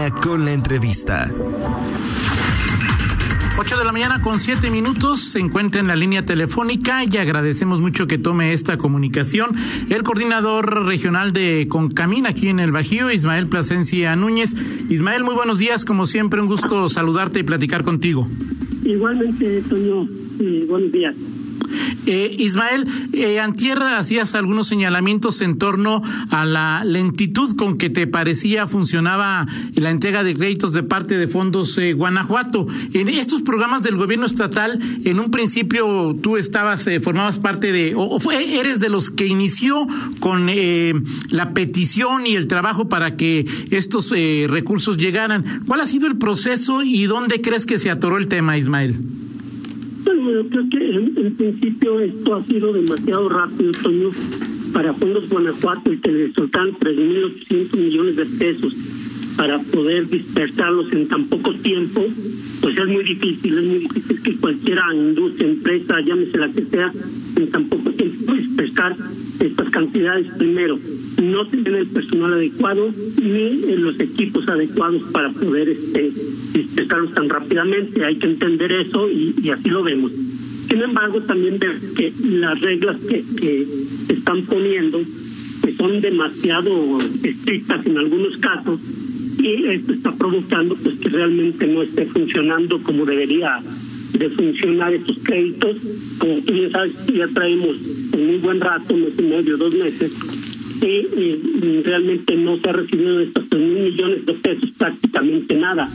línea con la entrevista. 8 de la mañana con 7 minutos se encuentra en la línea telefónica y agradecemos mucho que tome esta comunicación el coordinador regional de Concamín aquí en el Bajío, Ismael Plasencia Núñez. Ismael, muy buenos días, como siempre, un gusto saludarte y platicar contigo. Igualmente, Toño, buenos días. Eh, Ismael, eh, Antierra hacías algunos señalamientos en torno a la lentitud con que te parecía funcionaba la entrega de créditos de parte de fondos eh, Guanajuato. En estos programas del gobierno estatal, en un principio tú estabas, eh, formabas parte de, o, fue, eres de los que inició con la petición y el trabajo para que estos recursos llegaran. ¿Cuál ha sido el proceso y dónde crees que se atoró el tema, Ismael? Bueno, creo que en, principio esto ha sido demasiado rápido, Toño, para Fondos Guanajuato, el que le soltaron 3.800 millones de pesos para poder dispersarlos en tan poco tiempo, pues es muy difícil, es muy difícil que cualquiera industria, empresa, llámese la que sea, en tan poco tiempo dispersar estas cantidades primero no tienen el personal adecuado ni los equipos adecuados para poder este dispersarlos tan rápidamente. Hay que entender eso y, así lo vemos. Sin embargo, también ver que las reglas que, que están poniendo pues son demasiado estrictas en algunos casos y esto está provocando pues que realmente no esté funcionando como debería de funcionar estos créditos. Como tú bien sabes, ya traemos un muy buen rato, mes y medio, dos meses, y realmente no se ha recibido estos mil millones de pesos prácticamente nada.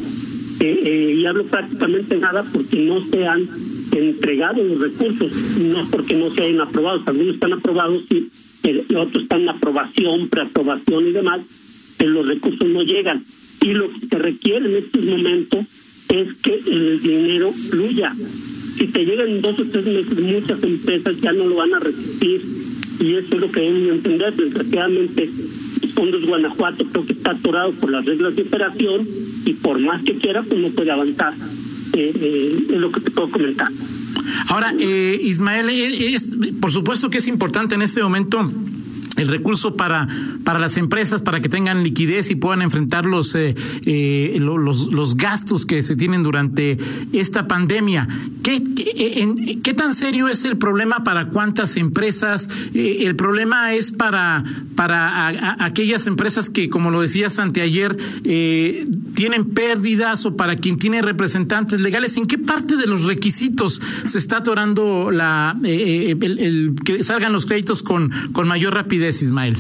Eh, eh, y hablo prácticamente nada porque no se han entregado los recursos, no porque no se hayan aprobado, algunos están aprobados y otros están en aprobación, preaprobación y demás, pero los recursos no llegan. Y lo que se requiere en estos momentos es que el dinero fluya. Si te llegan dos o tres meses, muchas empresas ya no lo van a resistir y eso es lo que deben entender. Desgraciadamente, Fondos Guanajuato creo que está atorado por las reglas de operación y por más que quiera, pues no puede avanzar. Eh, eh, es lo que te puedo comentar. Ahora, eh, Ismael, es, por supuesto que es importante en este momento el recurso para, para las empresas, para que tengan liquidez y puedan enfrentar los, eh, eh, los, los, gastos que se tienen durante esta pandemia. ¿Qué, qué, qué tan serio es el problema para cuántas empresas? Eh, el problema es para, para aquellas empresas que, como lo decías anteayer, eh, tienen pérdidas o para quien tiene representantes legales. ¿En qué parte de los requisitos se está atorando la, el, el, que salgan los créditos con, con mayor rapidez? Ismael?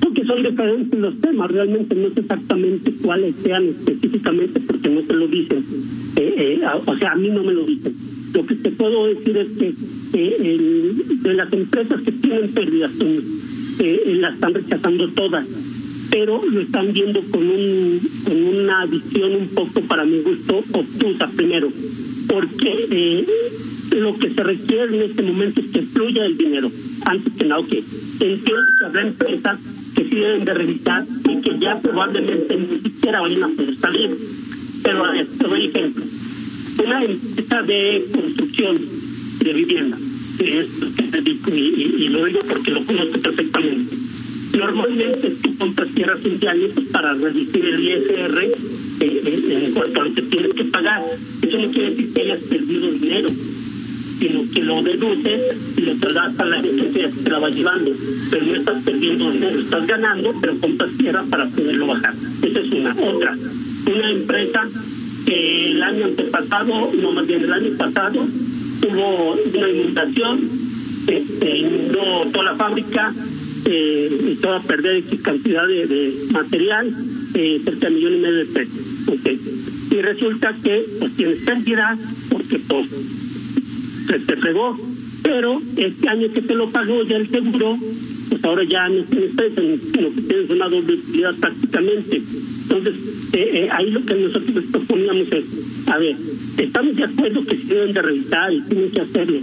Porque son diferentes los temas, realmente no sé exactamente cuáles sean específicamente porque no se lo dicen. Eh, eh, o sea, a mí no me lo dicen. Lo que te puedo decir es que eh, de las empresas que tienen pérdidas, las están rechazando todas, pero lo están viendo con, un, con una visión un poco, para mi gusto, obtusa primero. Porque lo que se requiere en este momento es que fluya el dinero. Antes que nada, que entiendo que habrá empresas que sí deben de revisar y que ya probablemente ni siquiera vayan a poder salir. Pero a ver, te doy ejemplo. Una empresa de construcción de vivienda, es que te digo, y, lo digo porque lo conozco perfectamente. Normalmente tú compras tierras centrales para reducir el ISR eh, eh, en cuanto a lo que tienes que pagar. Eso no quiere decir que hayas perdido dinero sino que lo deduces y lo trasladas a la gente que te la va llevando. Pero no estás perdiendo dinero, estás ganando, pero compras tierra para poderlo bajar. Esa es una. Otra, una empresa que el año antepasado, no más bien el año pasado, hubo una inundación, este, inundó toda la fábrica, eh, y toda perder X cantidad de, material, eh, cerca de millón y medio de pesos. Y resulta que pues tienes pérdida porque pues se te pegó, pero este año que te lo pagó ya el seguro, pues ahora ya no tienes peso, sino que tienes una doble utilidad prácticamente. Entonces, eh, eh, ahí lo que nosotros proponíamos es, a ver, estamos de acuerdo que se deben de revisar y tienen que hacerlo,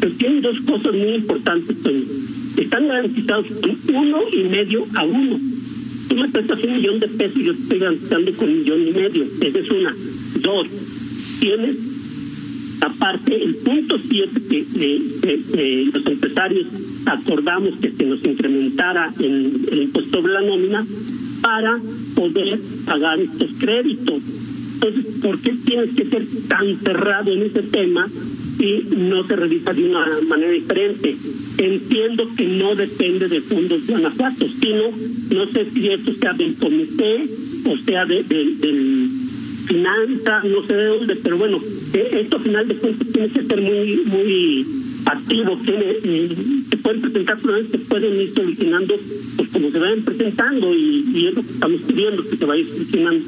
pero tienen dos cosas muy importantes, Están garantizados uno y medio a uno. Tú me prestas un millón de pesos y yo estoy garantizando con un millón y medio. Esa es una. Dos, tienes Aparte, el punto 7 que los empresarios acordamos que se nos incrementara el, el impuesto sobre la nómina, para poder pagar estos créditos. Entonces, ¿por qué tienes que ser tan cerrado en ese tema y no se revisa de una manera diferente? Entiendo que no depende de fondos de Guanajuato, sino, no sé si esto sea del comité o sea de, del finanza, no sé de dónde, pero bueno, eh, esto al final de cuentas tiene que ser muy, muy activo, tiene, se pueden presentar problemas, pueden ir solucionando pues como se vayan presentando y, y es lo que estamos pidiendo, que se vaya solucionando.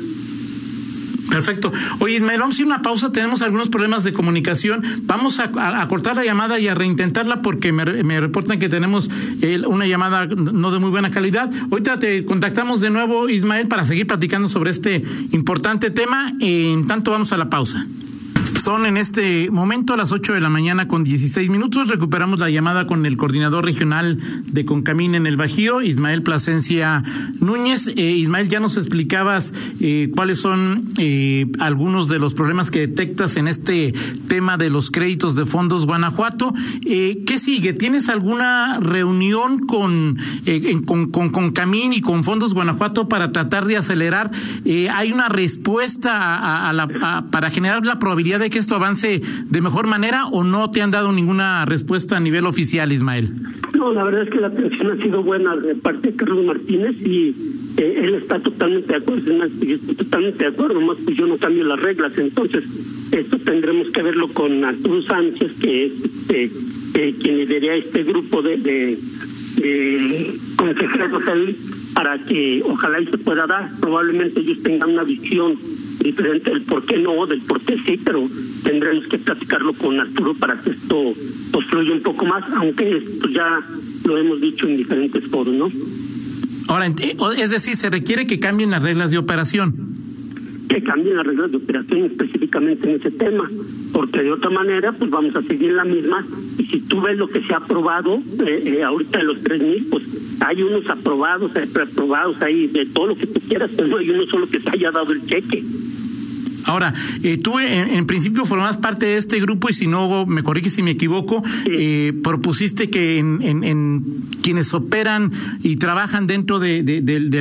Perfecto. Oye, Ismael, vamos a ir a una pausa. Tenemos algunos problemas de comunicación. Vamos a, cortar la llamada y a reintentarla porque me, reportan que tenemos eh, una llamada no de muy buena calidad. Ahorita te contactamos de nuevo, Ismael, para seguir platicando sobre este importante tema. En tanto, vamos a la pausa. Son en este momento las 8 de la mañana con 16 minutos. Recuperamos la llamada con el coordinador regional de Concamín en el Bajío, Ismael Plasencia Núñez. Eh, Ismael, ya nos explicabas eh, cuáles son eh, algunos de los problemas que detectas en este tema de los créditos de fondos Guanajuato. ¿Qué sigue? ¿Tienes alguna reunión con, con, con Concamín y con fondos Guanajuato para tratar de acelerar? ¿Hay una respuesta a, la, para generar la probabilidad de que esto avance de mejor manera o no te han dado ninguna respuesta a nivel oficial, Ismael? No, la verdad es que la atención ha sido buena de parte de Carlos Martínez y eh, él está totalmente de acuerdo, estoy totalmente de acuerdo, más pues yo no cambio las reglas, entonces esto tendremos que verlo con Arturo Sánchez, que es este, eh, quien lidera este grupo de, de, de consejeros para que ojalá y se pueda dar, probablemente ellos tengan una visión diferente del por qué no, del por qué sí, pero tendremos que platicarlo con Arturo para que esto construya un poco más, aunque esto ya lo hemos dicho en diferentes foros, ¿no? Ahora, es decir, se requiere que cambien las reglas de operación. Que cambien las reglas de operación específicamente en ese tema, porque de otra manera, pues vamos a seguir la misma. Y si tú ves lo que se ha aprobado eh, eh, ahorita de los 3.000, pues hay unos aprobados, hay preaprobados, hay de todo lo que tú quieras, pero no hay uno solo que te haya dado el cheque. Ahora, eh, tú en, principio formabas parte de este grupo y si no, me corriges si me equivoco, eh, propusiste que en, quienes operan y trabajan dentro de,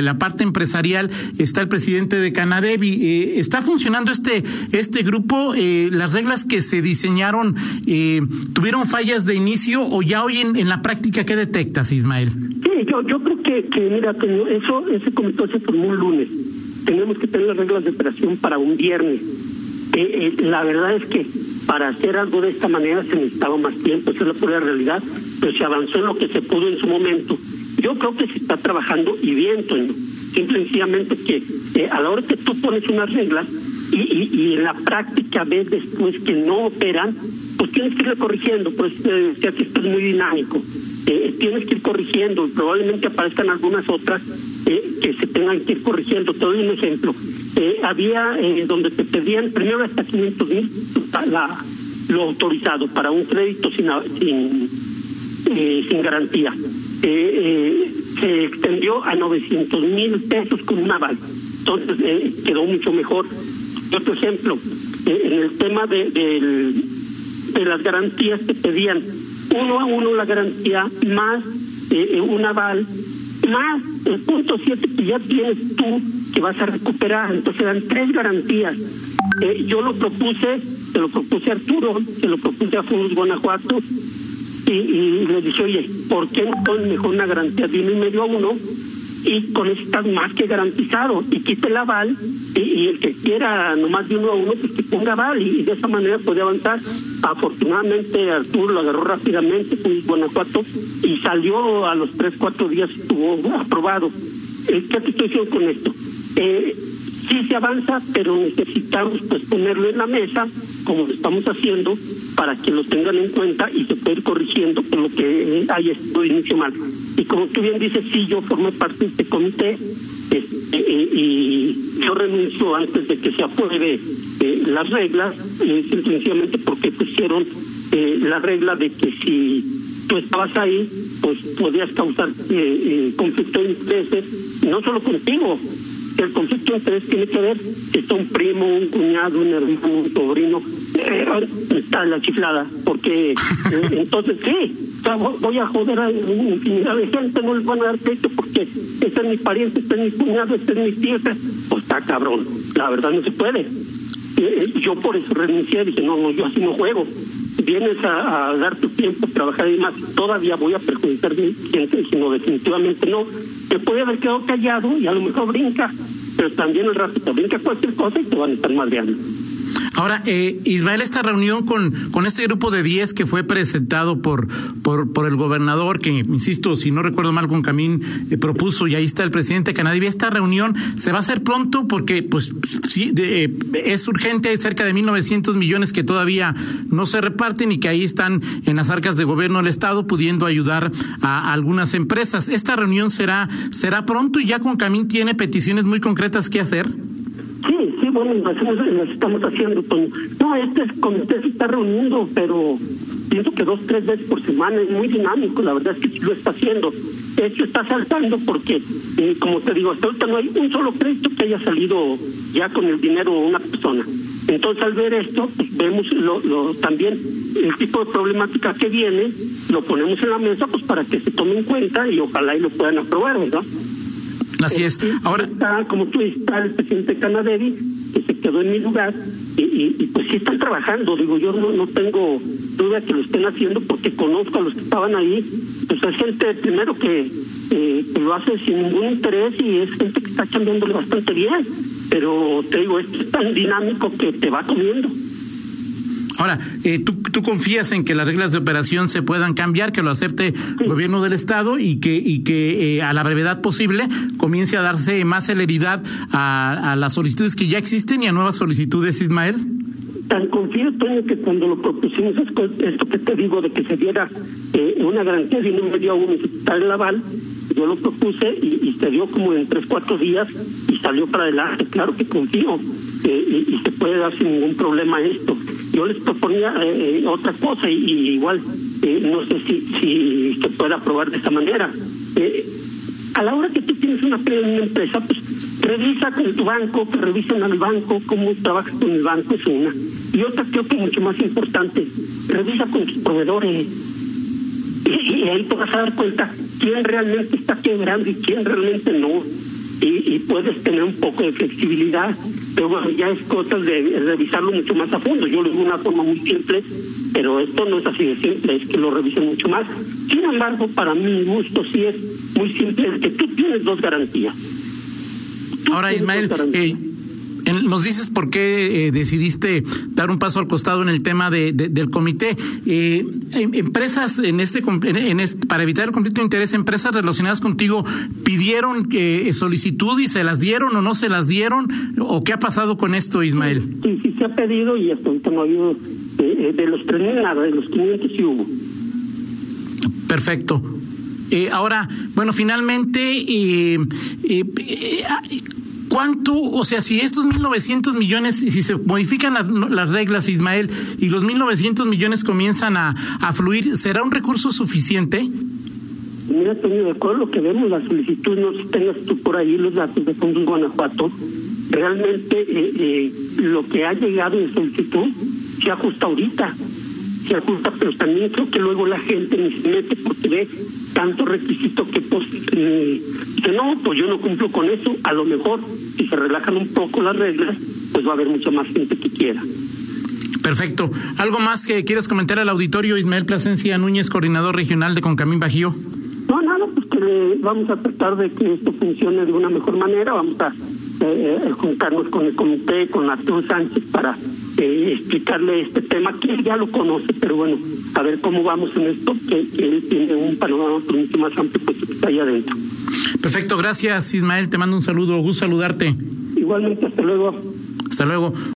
la parte empresarial está el presidente de Canadevi. Eh, ¿Está funcionando este, este grupo? Eh, ¿Las reglas que se diseñaron tuvieron fallas de inicio o ya hoy en, la práctica qué detectas, Ismael? Sí, yo, yo creo que, que mira, eso, ese comité se formó un lunes tenemos que tener las reglas de operación para un viernes. Eh, eh, la verdad es que para hacer algo de esta manera se necesitaba más tiempo, esa es la pura realidad, pero se avanzó en lo que se pudo en su momento. Yo creo que se está trabajando y bien, Toño. Simple y sencillamente que eh, a la hora que tú pones unas reglas y, y, y, en la práctica ves después que no operan, pues tienes que ir corrigiendo, pues eh, que esto es muy dinámico. tienes que ir corrigiendo, probablemente aparezcan algunas otras que se tengan que ir corrigiendo. Te doy un ejemplo. Eh, había eh, donde te pedían primero hasta 500 mil lo autorizado para un crédito sin, sin, eh, sin garantía. se extendió a 900 mil pesos con un aval. Entonces quedó mucho mejor. Otro ejemplo, en el tema de, de, de las garantías te pedían uno a uno la garantía más un aval más el punto 7 que ya tienes tú que vas a recuperar. Entonces dan tres garantías. Eh, yo lo propuse, se lo propuse a Arturo, se lo propuse a Fundos Guanajuato y, y le dije, oye, ¿por qué no mejor una garantía de uno y medio a uno? Y con eso estás más que garantizado. Y quite el aval y, el que quiera nomás de uno a uno pues que ponga aval y, de esa manera puede avanzar. Afortunadamente Arturo lo agarró rápidamente fue Guanajuato y salió a los tres cuatro días estuvo aprobado. ¿qué te estoy diciendo con esto? Eh, sí se avanza, pero necesitamos pues ponerlo en la mesa, como lo estamos haciendo, para que lo tengan en cuenta y se pueda ir corrigiendo por lo que haya estado inicio mal. Y como tú bien dices, sí, yo formé parte de este comité este, eh, y yo renuncio antes de que se apruebe eh, las reglas, eh, sencillamente porque pusieron eh, la regla de que si tú estabas ahí, pues podías causar conflicto de intereses, no solo contigo, El conflicto de interés tiene que ver que son un primo, un cuñado, un hermano, un sobrino. Eh, está la chiflada, porque eh, entonces sí, voy a joder a infinidad de gente, no les van a dar pecho porque este es mi pariente, este es mi cuñado, este es mi tío, pues está cabrón. La verdad no se puede. Eh, yo por eso renuncié, dije, no, no, yo así no juego vienes a, dar tu tiempo, trabajar y más, todavía voy a perjudicar a gente, sino definitivamente no. Te puede haber quedado callado y a lo mejor brinca, pero también el rato brinca cualquier cosa y te van a estar madreando. Ahora, eh, Israel, esta reunión con, con este grupo de 10 que fue presentado por, por, el gobernador, que, insisto, si no recuerdo mal, con Camín eh, propuso, y ahí está el presidente Canadá, esta reunión se va a hacer pronto porque, pues, sí, eh, es urgente, hay cerca de 1.900 millones que todavía no se reparten y que ahí están en las arcas de gobierno del Estado pudiendo ayudar a, algunas empresas. ¿Esta reunión será, será pronto y ya con Camín tiene peticiones muy concretas que hacer? Sí, bueno, las, estamos haciendo. No, este comité se está reuniendo, pero pienso que dos, tres veces por semana es muy dinámico. La verdad es que sí lo está haciendo. Esto está saltando porque, eh, como te digo, hasta ahorita no hay un solo crédito que haya salido ya con el dinero de una persona. Entonces, al ver esto, pues, vemos lo, lo, también el tipo de problemática que viene, lo ponemos en la mesa pues para que se tome en cuenta y ojalá y lo puedan aprobar, ¿verdad? Así es. Ahora está, como tú está el presidente Canadevi, que se quedó en mi lugar, y, pues sí están trabajando. Digo, yo no, no tengo duda que lo estén haciendo porque conozco a los que estaban ahí. Pues es gente, primero, que, eh, lo hace sin ningún interés y es gente que está cambiándole bastante bien. Pero te digo, esto es tan dinámico que te va comiendo. Ahora, eh, ¿tú, ¿tú confías en que las reglas de operación se puedan cambiar, que lo acepte el gobierno del Estado y que, y que eh, a la brevedad posible comience a darse más celeridad a, a las solicitudes que ya existen y a nuevas solicitudes, Ismael? tan confío, Toño, que cuando lo propusimos esto que te digo de que se diera eh, una garantía de un medio a uno el aval, yo lo propuse y, se dio como en tres, cuatro días y salió para adelante. Claro que confío eh, y, se puede dar sin ningún problema esto. Yo les proponía eh, otra cosa y, igual no sé si, si se puede aprobar de esta manera. a la hora que tú tienes una, una empresa, pues revisa con tu banco, que revisen al banco cómo trabajas con el banco, es una. Y otra creo que mucho más importante, revisa con tus proveedores. Y, ahí te vas a dar cuenta quién realmente está quebrando y quién realmente no. Y, puedes tener un poco de flexibilidad, pero bueno, ya es cosa de revisarlo mucho más a fondo. Yo lo digo de una forma muy simple, pero esto no es así de simple, es que lo revisen mucho más. Sin embargo, para mi gusto sí es muy simple, es que tú tienes dos garantías. Ahora, Ismael, eh, nos dices por qué eh, decidiste dar un paso al costado en el tema de, del comité. Eh, em, empresas en este, en este, para evitar el conflicto de interés, empresas relacionadas contigo pidieron eh, solicitud y se las dieron o no se las dieron o qué ha pasado con esto, Ismael. Sí, sí se ha pedido y hasta ahorita no ha habido de los tres nada, de los 500 sí hubo. Perfecto. ahora, bueno, finalmente, eh, ¿Cuánto, o sea, si estos 1.900 millones, si se modifican las, reglas, Ismael, y los 1.900 millones comienzan a, fluir, ¿será un recurso suficiente? Mira, Toño, de acuerdo lo que vemos, la solicitud, no si tengas tú por ahí los datos de Fondos Guanajuato, realmente eh, eh, lo que ha llegado en solicitud se ajusta ahorita se ajusta, pero también creo que luego la gente ni se mete porque ve tanto requisito que pues eh, que no, pues yo no cumplo con eso. A lo mejor si se relajan un poco las reglas, pues va a haber mucha más gente que quiera. Perfecto. ¿Algo más que quieras comentar al auditorio, Ismael Plasencia Núñez, coordinador regional de Concamín Bajío? No, nada, pues que vamos a tratar de que esto funcione de una mejor manera. Vamos a eh, eh, juntarnos con el comité, con Arturo Sánchez para eh, explicarle este tema que él ya lo conoce, pero bueno, a ver cómo vamos en esto, que, él tiene un panorama mucho más amplio pues, que está ahí adentro. Perfecto, gracias Ismael, te mando un saludo, gusto saludarte. Igualmente, hasta luego. Hasta luego.